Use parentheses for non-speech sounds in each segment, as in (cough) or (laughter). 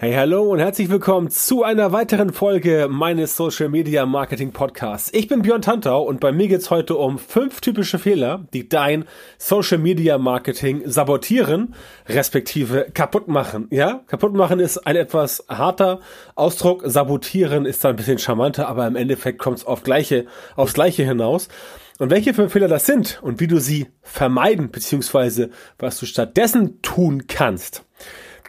Hey, hallo und herzlich willkommen zu einer weiteren Folge meines Social Media Marketing Podcasts. Ich bin Björn Tantau und bei mir geht's heute um fünf typische Fehler, die dein Social Media Marketing sabotieren, respektive kaputt machen. Ja, kaputt machen ist ein etwas harter Ausdruck, sabotieren ist da ein bisschen charmanter, aber im Endeffekt kommt's auf gleiche, aufs gleiche hinaus. Und welche fünf Fehler das sind und wie du sie vermeiden, beziehungsweise was du stattdessen tun kannst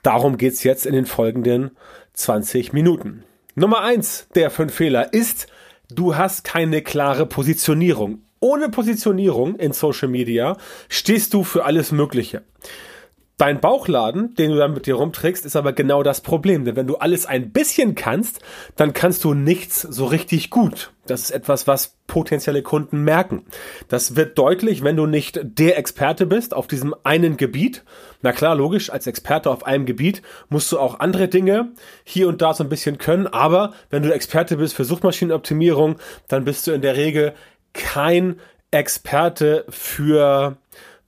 Darum geht's jetzt in den folgenden 20 Minuten. Nummer eins der fünf Fehler ist, du hast keine klare Positionierung. Ohne Positionierung in Social Media stehst du für alles Mögliche. Dein Bauchladen, den du dann mit dir rumträgst, ist aber genau das Problem. Denn wenn du alles ein bisschen kannst, dann kannst du nichts so richtig gut. Das ist etwas, was potenzielle Kunden merken. Das wird deutlich, wenn du nicht der Experte bist auf diesem einen Gebiet. Na klar, logisch, als Experte auf einem Gebiet musst du auch andere Dinge hier und da so ein bisschen können. Aber wenn du Experte bist für Suchmaschinenoptimierung, dann bist du in der Regel kein Experte für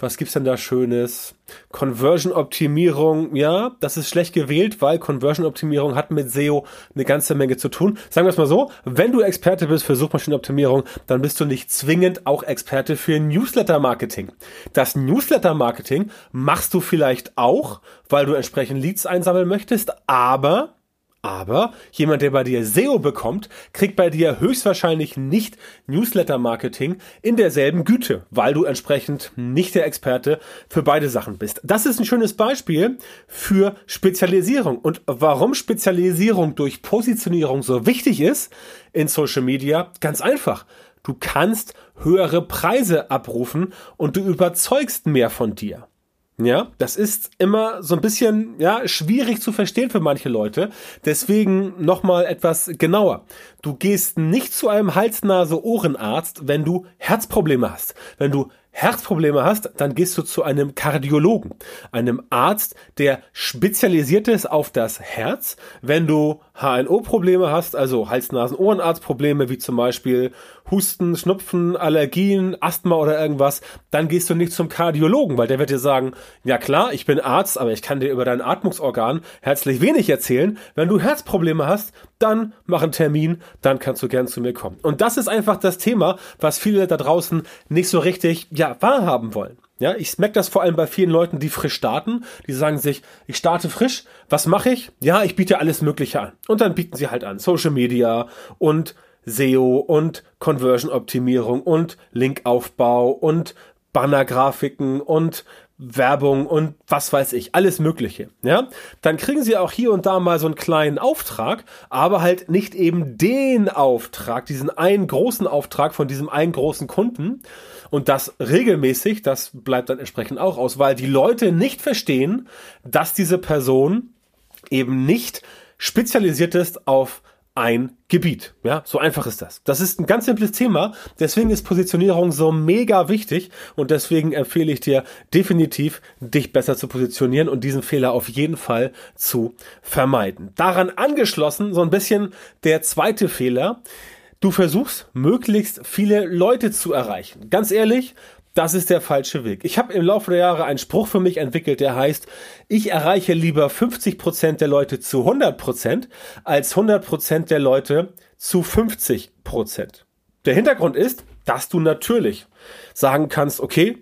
was gibt's denn da Schönes? Conversion-Optimierung, ja, das ist schlecht gewählt, weil Conversion-Optimierung hat mit SEO eine ganze Menge zu tun. Sagen wir es mal so, wenn du Experte bist für Suchmaschinenoptimierung, dann bist du nicht zwingend auch Experte für Newsletter-Marketing. Das Newsletter-Marketing machst du vielleicht auch, weil du entsprechend Leads einsammeln möchtest, aber aber jemand, der bei dir SEO bekommt, kriegt bei dir höchstwahrscheinlich nicht Newsletter-Marketing in derselben Güte, weil du entsprechend nicht der Experte für beide Sachen bist. Das ist ein schönes Beispiel für Spezialisierung. Und warum Spezialisierung durch Positionierung so wichtig ist in Social Media? Ganz einfach. Du kannst höhere Preise abrufen und du überzeugst mehr von dir. Ja, das ist immer so ein bisschen, ja, schwierig zu verstehen für manche Leute. Deswegen nochmal etwas genauer. Du gehst nicht zu einem Hals-Nase-Ohrenarzt, wenn du Herzprobleme hast. Wenn du Herzprobleme hast, dann gehst du zu einem Kardiologen, einem Arzt, der spezialisiert ist auf das Herz. Wenn du HNO-Probleme hast, also Hals-Nasen-Ohrenarzt-Probleme, wie zum Beispiel Husten, Schnupfen, Allergien, Asthma oder irgendwas, dann gehst du nicht zum Kardiologen, weil der wird dir sagen, ja klar, ich bin Arzt, aber ich kann dir über dein Atmungsorgan herzlich wenig erzählen. Wenn du Herzprobleme hast, dann mach einen Termin, dann kannst du gern zu mir kommen. Und das ist einfach das Thema, was viele da draußen nicht so richtig, ja, wahrhaben wollen. Ja, ich merke das vor allem bei vielen Leuten, die frisch starten. Die sagen sich, ich starte frisch. Was mache ich? Ja, ich biete alles Mögliche an. Und dann bieten sie halt an Social Media und SEO und Conversion Optimierung und Linkaufbau und Bannergrafiken und Werbung und was weiß ich, alles Mögliche, ja, dann kriegen sie auch hier und da mal so einen kleinen Auftrag, aber halt nicht eben den Auftrag, diesen einen großen Auftrag von diesem einen großen Kunden und das regelmäßig, das bleibt dann entsprechend auch aus, weil die Leute nicht verstehen, dass diese Person eben nicht spezialisiert ist auf ein Gebiet. Ja, so einfach ist das. Das ist ein ganz simples Thema. Deswegen ist Positionierung so mega wichtig und deswegen empfehle ich dir definitiv, dich besser zu positionieren und diesen Fehler auf jeden Fall zu vermeiden. Daran angeschlossen so ein bisschen der zweite Fehler. Du versuchst möglichst viele Leute zu erreichen. Ganz ehrlich, das ist der falsche Weg. Ich habe im Laufe der Jahre einen Spruch für mich entwickelt, der heißt, ich erreiche lieber 50 Prozent der Leute zu 100 Prozent als 100 Prozent der Leute zu 50%. Prozent. Der Hintergrund ist, dass du natürlich sagen kannst, okay,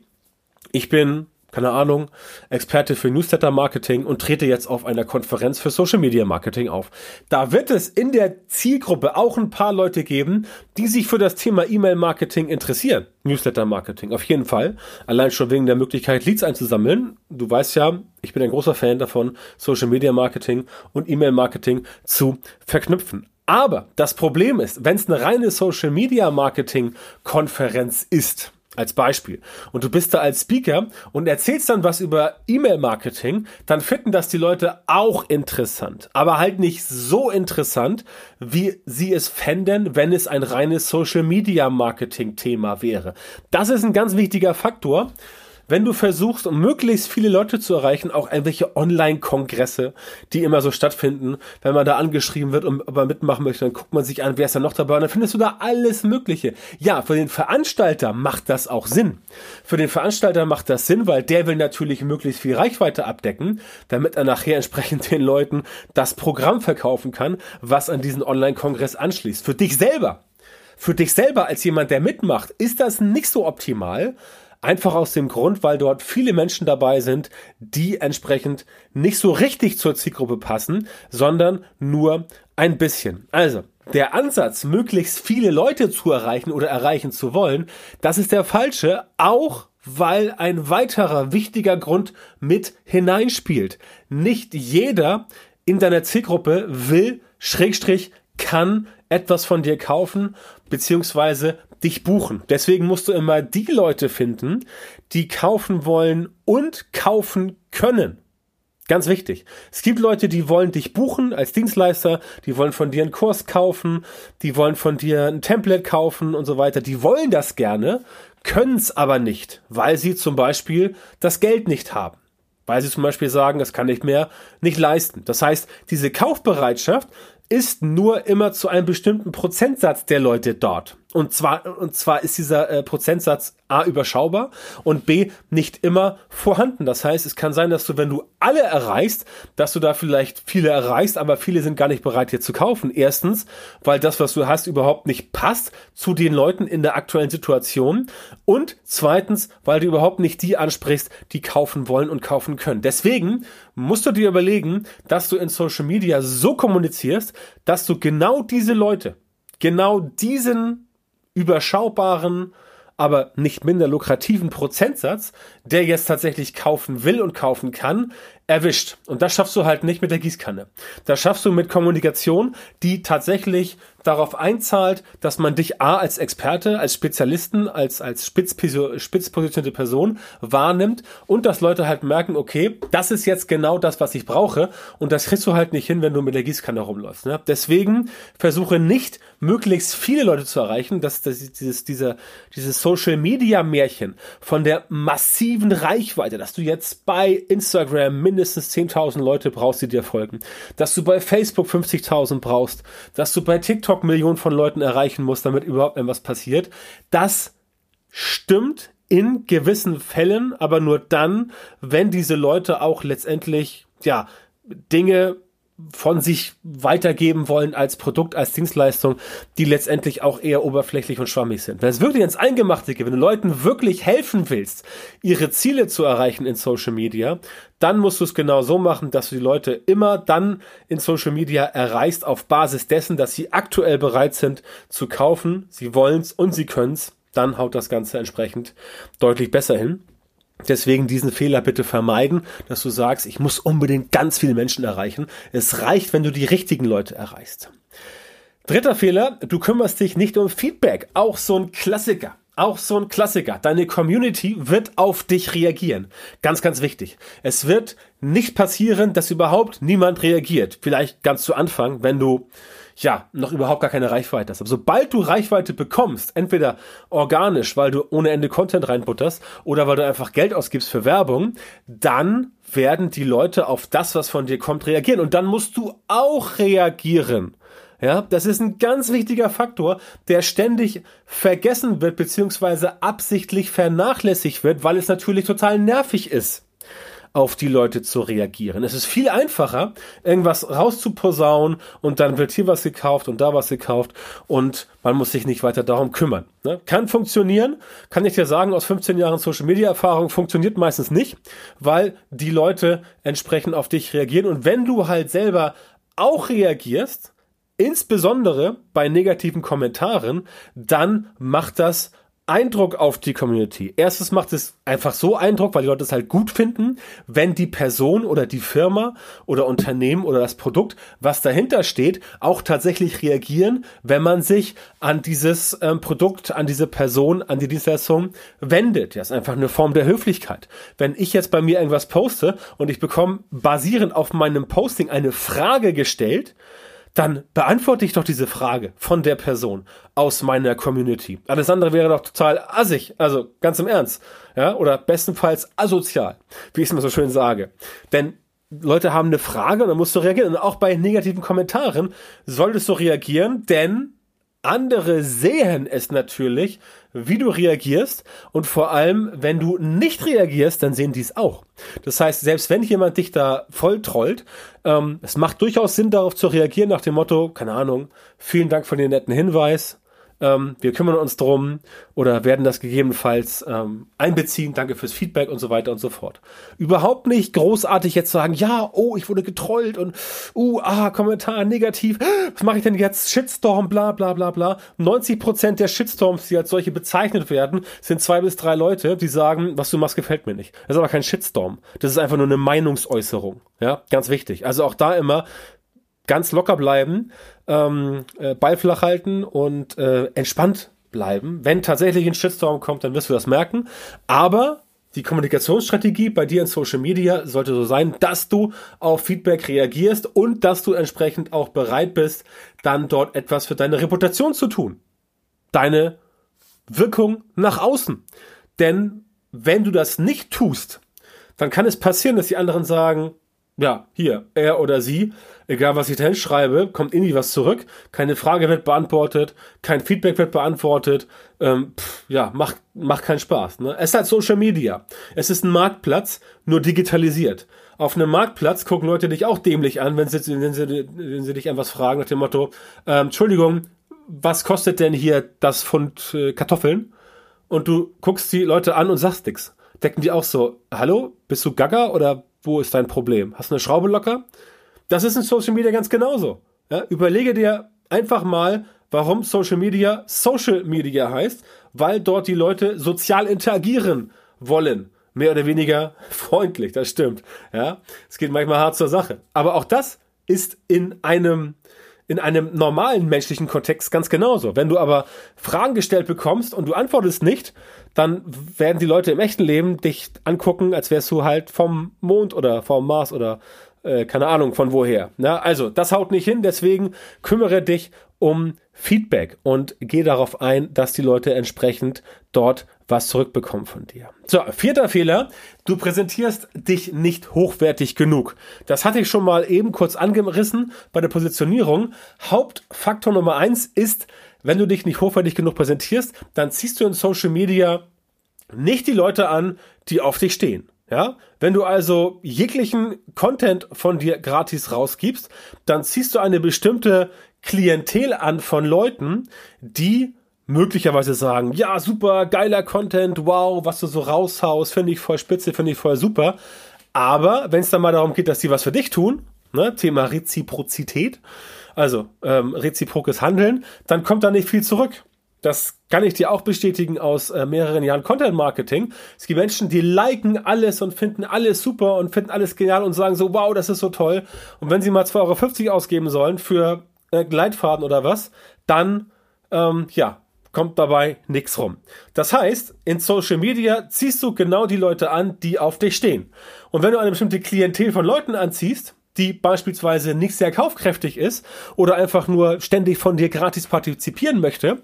ich bin keine Ahnung, Experte für Newsletter-Marketing und trete jetzt auf einer Konferenz für Social-Media-Marketing auf. Da wird es in der Zielgruppe auch ein paar Leute geben, die sich für das Thema E-Mail-Marketing interessieren. Newsletter-Marketing, auf jeden Fall. Allein schon wegen der Möglichkeit, Leads einzusammeln. Du weißt ja, ich bin ein großer Fan davon, Social-Media-Marketing und E-Mail-Marketing zu verknüpfen. Aber das Problem ist, wenn es eine reine Social-Media-Marketing-Konferenz ist, als Beispiel. Und du bist da als Speaker und erzählst dann was über E-Mail-Marketing, dann finden das die Leute auch interessant. Aber halt nicht so interessant, wie sie es fänden, wenn es ein reines Social-Media-Marketing-Thema wäre. Das ist ein ganz wichtiger Faktor wenn du versuchst, um möglichst viele Leute zu erreichen, auch irgendwelche Online-Kongresse, die immer so stattfinden, wenn man da angeschrieben wird und aber mitmachen möchte, dann guckt man sich an, wer ist da noch dabei und dann findest du da alles Mögliche. Ja, für den Veranstalter macht das auch Sinn. Für den Veranstalter macht das Sinn, weil der will natürlich möglichst viel Reichweite abdecken, damit er nachher entsprechend den Leuten das Programm verkaufen kann, was an diesen Online-Kongress anschließt. Für dich selber für dich selber als jemand, der mitmacht, ist das nicht so optimal. Einfach aus dem Grund, weil dort viele Menschen dabei sind, die entsprechend nicht so richtig zur Zielgruppe passen, sondern nur ein bisschen. Also, der Ansatz, möglichst viele Leute zu erreichen oder erreichen zu wollen, das ist der falsche, auch weil ein weiterer wichtiger Grund mit hineinspielt. Nicht jeder in deiner Zielgruppe will, Schrägstrich, kann etwas von dir kaufen, beziehungsweise dich buchen. Deswegen musst du immer die Leute finden, die kaufen wollen und kaufen können. Ganz wichtig. Es gibt Leute, die wollen dich buchen als Dienstleister, die wollen von dir einen Kurs kaufen, die wollen von dir ein Template kaufen und so weiter. Die wollen das gerne, können es aber nicht, weil sie zum Beispiel das Geld nicht haben. Weil sie zum Beispiel sagen, das kann ich mehr nicht leisten. Das heißt, diese Kaufbereitschaft ist nur immer zu einem bestimmten Prozentsatz der Leute dort. Und zwar, und zwar ist dieser äh, Prozentsatz A überschaubar und B nicht immer vorhanden. Das heißt, es kann sein, dass du, wenn du alle erreichst, dass du da vielleicht viele erreichst, aber viele sind gar nicht bereit, dir zu kaufen. Erstens, weil das, was du hast, überhaupt nicht passt zu den Leuten in der aktuellen Situation. Und zweitens, weil du überhaupt nicht die ansprichst, die kaufen wollen und kaufen können. Deswegen musst du dir überlegen, dass du in Social Media so kommunizierst, dass du genau diese Leute, genau diesen überschaubaren, aber nicht minder lukrativen Prozentsatz, der jetzt tatsächlich kaufen will und kaufen kann, erwischt. Und das schaffst du halt nicht mit der Gießkanne. Das schaffst du mit Kommunikation, die tatsächlich darauf einzahlt, dass man dich A als Experte, als Spezialisten, als, als spitz, spitz positionierte Person wahrnimmt und dass Leute halt merken, okay, das ist jetzt genau das, was ich brauche und das kriegst du halt nicht hin, wenn du mit der Gießkanne rumläufst. Ne? Deswegen versuche nicht, möglichst viele Leute zu erreichen, dass, dass dieses, dieser, dieses Social Media Märchen von der massiven Reichweite, dass du jetzt bei Instagram mindestens 10.000 Leute brauchst, die dir folgen. Dass du bei Facebook 50.000 brauchst. Dass du bei TikTok Millionen von Leuten erreichen musst, damit überhaupt etwas passiert. Das stimmt in gewissen Fällen, aber nur dann, wenn diese Leute auch letztendlich, ja, Dinge von sich weitergeben wollen als Produkt, als Dienstleistung, die letztendlich auch eher oberflächlich und schwammig sind. Wenn es wirklich ins Eingemachte geht, wenn du Leuten wirklich helfen willst, ihre Ziele zu erreichen in Social Media, dann musst du es genau so machen, dass du die Leute immer dann in Social Media erreichst auf Basis dessen, dass sie aktuell bereit sind zu kaufen, sie wollen es und sie können es, dann haut das Ganze entsprechend deutlich besser hin. Deswegen diesen Fehler bitte vermeiden, dass du sagst, ich muss unbedingt ganz viele Menschen erreichen. Es reicht, wenn du die richtigen Leute erreichst. Dritter Fehler, du kümmerst dich nicht um Feedback. Auch so ein Klassiker. Auch so ein Klassiker. Deine Community wird auf dich reagieren. Ganz, ganz wichtig. Es wird nicht passieren, dass überhaupt niemand reagiert. Vielleicht ganz zu Anfang, wenn du ja, noch überhaupt gar keine Reichweite hast. Aber sobald du Reichweite bekommst, entweder organisch, weil du ohne Ende Content reinbutterst oder weil du einfach Geld ausgibst für Werbung, dann werden die Leute auf das, was von dir kommt, reagieren. Und dann musst du auch reagieren. Ja, das ist ein ganz wichtiger Faktor, der ständig vergessen wird, beziehungsweise absichtlich vernachlässigt wird, weil es natürlich total nervig ist auf die Leute zu reagieren. Es ist viel einfacher, irgendwas rauszuposaunen und dann wird hier was gekauft und da was gekauft und man muss sich nicht weiter darum kümmern. Ne? Kann funktionieren, kann ich dir sagen, aus 15 Jahren Social Media Erfahrung funktioniert meistens nicht, weil die Leute entsprechend auf dich reagieren und wenn du halt selber auch reagierst, insbesondere bei negativen Kommentaren, dann macht das Eindruck auf die Community. Erstens macht es einfach so Eindruck, weil die Leute es halt gut finden, wenn die Person oder die Firma oder Unternehmen oder das Produkt, was dahinter steht, auch tatsächlich reagieren, wenn man sich an dieses ähm, Produkt, an diese Person, an die Dienstleistung wendet. Das ist einfach eine Form der Höflichkeit. Wenn ich jetzt bei mir irgendwas poste und ich bekomme basierend auf meinem Posting eine Frage gestellt, dann beantworte ich doch diese Frage von der Person aus meiner Community. Alles andere wäre doch total assig, also ganz im Ernst, ja, oder bestenfalls asozial, wie ich es immer so schön sage. Denn Leute haben eine Frage und dann musst du reagieren. Und auch bei negativen Kommentaren solltest du reagieren, denn andere sehen es natürlich, wie du reagierst und vor allem, wenn du nicht reagierst, dann sehen die es auch. Das heißt, selbst wenn jemand dich da voll trollt, ähm, es macht durchaus Sinn, darauf zu reagieren nach dem Motto, keine Ahnung, vielen Dank für den netten Hinweis, ähm, wir kümmern uns drum oder werden das gegebenenfalls ähm, einbeziehen. Danke fürs Feedback und so weiter und so fort. Überhaupt nicht großartig jetzt sagen, ja, oh, ich wurde getrollt und uh, ah, Kommentar negativ. Was mache ich denn jetzt? Shitstorm, bla bla bla bla. 90 Prozent der Shitstorms, die als solche bezeichnet werden, sind zwei bis drei Leute, die sagen, was du machst, gefällt mir nicht. Das ist aber kein Shitstorm. Das ist einfach nur eine Meinungsäußerung. Ja, ganz wichtig. Also auch da immer ganz locker bleiben, ähm, äh, Ball flach halten und äh, entspannt bleiben. Wenn tatsächlich ein Shitstorm kommt, dann wirst du das merken. Aber die Kommunikationsstrategie bei dir in Social Media sollte so sein, dass du auf Feedback reagierst und dass du entsprechend auch bereit bist, dann dort etwas für deine Reputation zu tun. Deine Wirkung nach außen. Denn wenn du das nicht tust, dann kann es passieren, dass die anderen sagen, ja, hier, er oder sie, egal was ich da hinschreibe, kommt irgendwie was zurück, keine Frage wird beantwortet, kein Feedback wird beantwortet, ähm, pff, ja, macht, macht keinen Spaß. Ne? Es ist halt Social Media. Es ist ein Marktplatz, nur digitalisiert. Auf einem Marktplatz gucken Leute dich auch dämlich an, wenn sie, wenn sie, wenn sie dich an fragen, nach dem Motto, ähm, Entschuldigung, was kostet denn hier das Pfund äh, Kartoffeln? Und du guckst die Leute an und sagst nix. Decken die auch so, hallo, bist du Gaga oder wo ist dein Problem? Hast du eine Schraube locker? Das ist in Social Media ganz genauso. Ja, überlege dir einfach mal, warum Social Media Social Media heißt, weil dort die Leute sozial interagieren wollen. Mehr oder weniger (laughs) freundlich, das stimmt. Ja, es geht manchmal hart zur Sache. Aber auch das ist in einem in einem normalen menschlichen Kontext ganz genauso. Wenn du aber Fragen gestellt bekommst und du antwortest nicht, dann werden die Leute im echten Leben dich angucken, als wärst du halt vom Mond oder vom Mars oder äh, keine Ahnung von woher. Na, also, das haut nicht hin, deswegen kümmere dich um Feedback und geh darauf ein, dass die Leute entsprechend dort was zurückbekommen von dir. So, vierter Fehler. Du präsentierst dich nicht hochwertig genug. Das hatte ich schon mal eben kurz angerissen bei der Positionierung. Hauptfaktor Nummer eins ist, wenn du dich nicht hochwertig genug präsentierst, dann ziehst du in Social Media nicht die Leute an, die auf dich stehen. Ja, wenn du also jeglichen Content von dir gratis rausgibst, dann ziehst du eine bestimmte Klientel an von Leuten, die möglicherweise sagen, ja, super, geiler Content, wow, was du so raushaust, finde ich voll spitze, finde ich voll super. Aber wenn es dann mal darum geht, dass die was für dich tun, ne, Thema Reziprozität, also ähm, reziprokes Handeln, dann kommt da nicht viel zurück. Das kann ich dir auch bestätigen aus äh, mehreren Jahren Content Marketing. Es gibt Menschen, die liken alles und finden alles super und finden alles genial und sagen so, wow, das ist so toll. Und wenn sie mal 2,50 Euro ausgeben sollen für äh, Gleitfaden oder was, dann, ähm, ja, kommt dabei nichts rum. Das heißt, in Social Media ziehst du genau die Leute an, die auf dich stehen. Und wenn du eine bestimmte Klientel von Leuten anziehst, die beispielsweise nicht sehr kaufkräftig ist oder einfach nur ständig von dir gratis partizipieren möchte,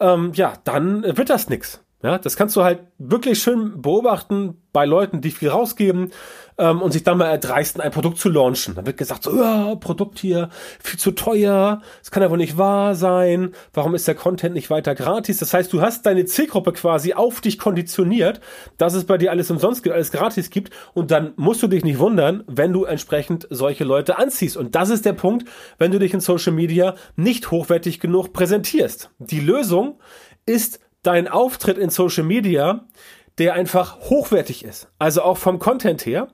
ähm, ja, dann wird das nix. Ja, das kannst du halt wirklich schön beobachten bei Leuten, die viel rausgeben ähm, und sich dann mal erdreisten, ein Produkt zu launchen. Dann wird gesagt, so, ja, Produkt hier, viel zu teuer, das kann ja wohl nicht wahr sein, warum ist der Content nicht weiter gratis? Das heißt, du hast deine Zielgruppe quasi auf dich konditioniert, dass es bei dir alles umsonst gibt, alles gratis gibt und dann musst du dich nicht wundern, wenn du entsprechend solche Leute anziehst. Und das ist der Punkt, wenn du dich in Social Media nicht hochwertig genug präsentierst. Die Lösung ist dein Auftritt in Social Media, der einfach hochwertig ist. Also auch vom Content her.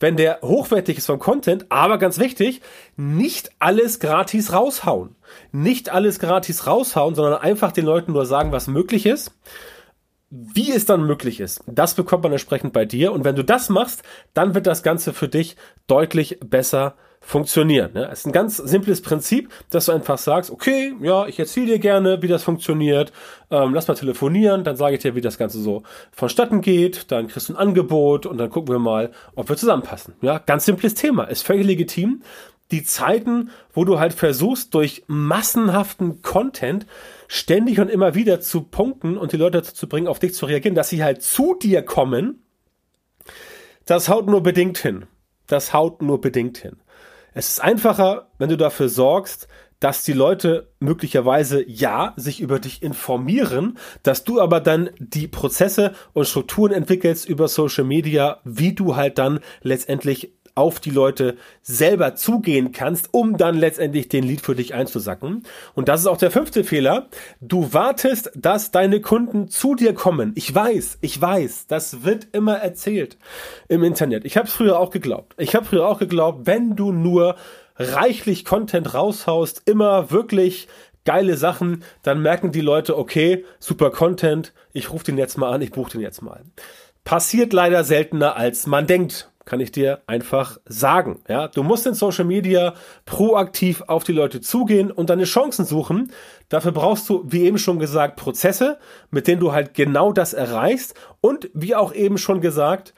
Wenn der hochwertig ist vom Content, aber ganz wichtig, nicht alles gratis raushauen. Nicht alles gratis raushauen, sondern einfach den Leuten nur sagen, was möglich ist. Wie es dann möglich ist, das bekommt man entsprechend bei dir. Und wenn du das machst, dann wird das Ganze für dich deutlich besser funktionieren. Ne? Es ist ein ganz simples Prinzip, dass du einfach sagst, okay, ja, ich erzähle dir gerne, wie das funktioniert, ähm, lass mal telefonieren, dann sage ich dir, wie das Ganze so vonstatten geht, dann kriegst du ein Angebot und dann gucken wir mal, ob wir zusammenpassen. Ja, ganz simples Thema, ist völlig legitim. die Zeiten, wo du halt versuchst, durch massenhaften Content ständig und immer wieder zu punkten und die Leute dazu zu bringen, auf dich zu reagieren, dass sie halt zu dir kommen, das haut nur bedingt hin. Das haut nur bedingt hin. Es ist einfacher, wenn du dafür sorgst, dass die Leute möglicherweise ja sich über dich informieren, dass du aber dann die Prozesse und Strukturen entwickelst über Social Media, wie du halt dann letztendlich auf die Leute selber zugehen kannst, um dann letztendlich den Lied für dich einzusacken. Und das ist auch der fünfte Fehler. Du wartest, dass deine Kunden zu dir kommen. Ich weiß, ich weiß, das wird immer erzählt im Internet. Ich habe es früher auch geglaubt. Ich habe früher auch geglaubt, wenn du nur reichlich Content raushaust, immer wirklich geile Sachen, dann merken die Leute, okay, super Content, ich rufe den jetzt mal an, ich buche den jetzt mal. Passiert leider seltener, als man denkt, kann ich dir einfach sagen. Ja, du musst in Social Media proaktiv auf die Leute zugehen und deine Chancen suchen. Dafür brauchst du, wie eben schon gesagt, Prozesse, mit denen du halt genau das erreichst und wie auch eben schon gesagt,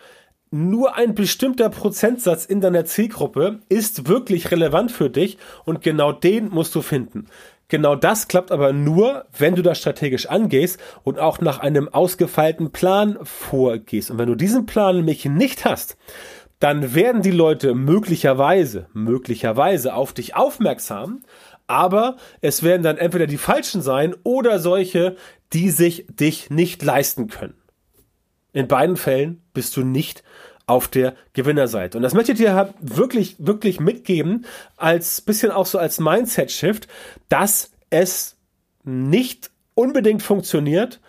nur ein bestimmter Prozentsatz in deiner Zielgruppe ist wirklich relevant für dich und genau den musst du finden. Genau das klappt aber nur, wenn du das strategisch angehst und auch nach einem ausgefeilten Plan vorgehst. Und wenn du diesen Plan nämlich nicht hast, dann werden die Leute möglicherweise, möglicherweise auf dich aufmerksam, aber es werden dann entweder die Falschen sein oder solche, die sich dich nicht leisten können. In beiden Fällen bist du nicht auf der Gewinnerseite. Und das möchte ich dir halt wirklich, wirklich mitgeben, als bisschen auch so als Mindset-Shift, dass es nicht unbedingt funktioniert,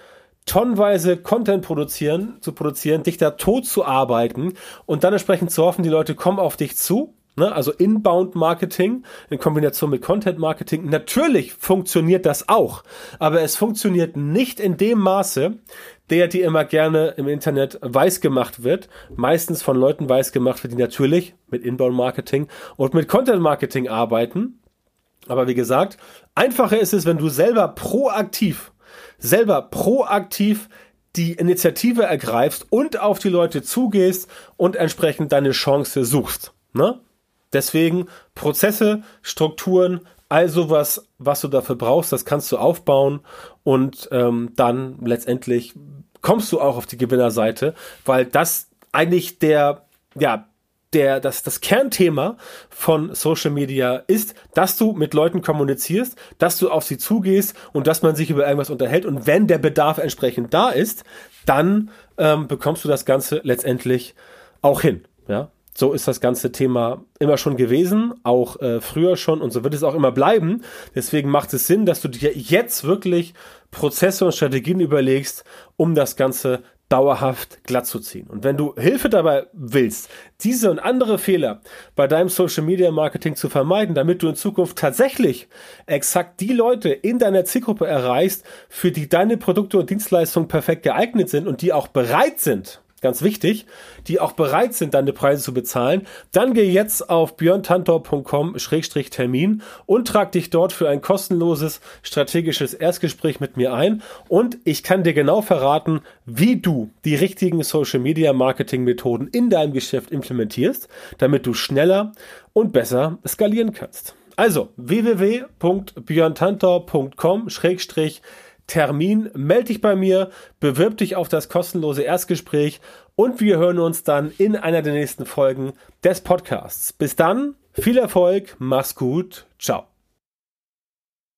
tonnenweise Content produzieren, zu produzieren, dich da tot zu arbeiten und dann entsprechend zu hoffen, die Leute kommen auf dich zu Ne? Also Inbound Marketing in Kombination mit Content Marketing. Natürlich funktioniert das auch, aber es funktioniert nicht in dem Maße, der dir immer gerne im Internet weiß gemacht wird. Meistens von Leuten weiß gemacht wird, die natürlich mit Inbound Marketing und mit Content Marketing arbeiten. Aber wie gesagt, einfacher ist es, wenn du selber proaktiv, selber proaktiv die Initiative ergreifst und auf die Leute zugehst und entsprechend deine Chance suchst. Ne? Deswegen Prozesse, Strukturen, all sowas, was du dafür brauchst, das kannst du aufbauen und ähm, dann letztendlich kommst du auch auf die Gewinnerseite, weil das eigentlich der, ja, der, das, das Kernthema von Social Media ist, dass du mit Leuten kommunizierst, dass du auf sie zugehst und dass man sich über irgendwas unterhält. Und wenn der Bedarf entsprechend da ist, dann ähm, bekommst du das Ganze letztendlich auch hin. Ja, so ist das ganze Thema immer schon gewesen, auch äh, früher schon und so wird es auch immer bleiben. Deswegen macht es Sinn, dass du dir jetzt wirklich Prozesse und Strategien überlegst, um das Ganze dauerhaft glatt zu ziehen. Und wenn du Hilfe dabei willst, diese und andere Fehler bei deinem Social Media Marketing zu vermeiden, damit du in Zukunft tatsächlich exakt die Leute in deiner Zielgruppe erreichst, für die deine Produkte und Dienstleistungen perfekt geeignet sind und die auch bereit sind, ganz wichtig, die auch bereit sind, deine Preise zu bezahlen, dann geh jetzt auf björntantor.com-termin und trag dich dort für ein kostenloses strategisches Erstgespräch mit mir ein und ich kann dir genau verraten, wie du die richtigen Social Media Marketing Methoden in deinem Geschäft implementierst, damit du schneller und besser skalieren kannst. Also www.björntantor.com Termin, melde dich bei mir, bewirb dich auf das kostenlose Erstgespräch und wir hören uns dann in einer der nächsten Folgen des Podcasts. Bis dann, viel Erfolg, mach's gut, ciao.